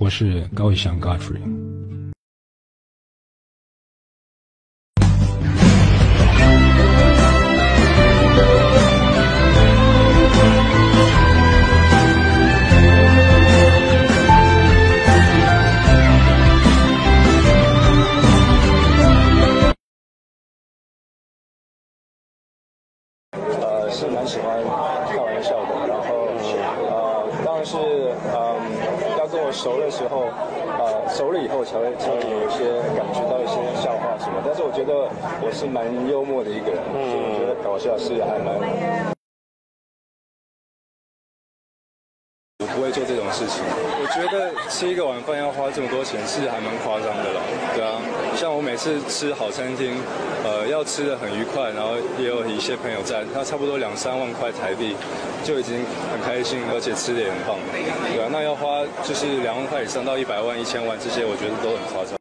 我是高以翔 Godfrey。呃，是蛮喜欢开玩笑的，然后呃，当然是嗯，要熟的时候，呃，熟了以后才会才会有一些感觉到一些笑话什么，但是我觉得我是蛮幽默的一个人，所以我觉得搞笑是还蛮。我不会做这种事情。我觉得吃一个晚饭要花这么多钱是还蛮夸张的了，是吃好餐厅，呃，要吃的很愉快，然后也有一些朋友在，那差不多两三万块台币就已经很开心，而且吃的也很棒，对啊。那要花就是两万块以上到一百万、一千万这些，我觉得都很夸张。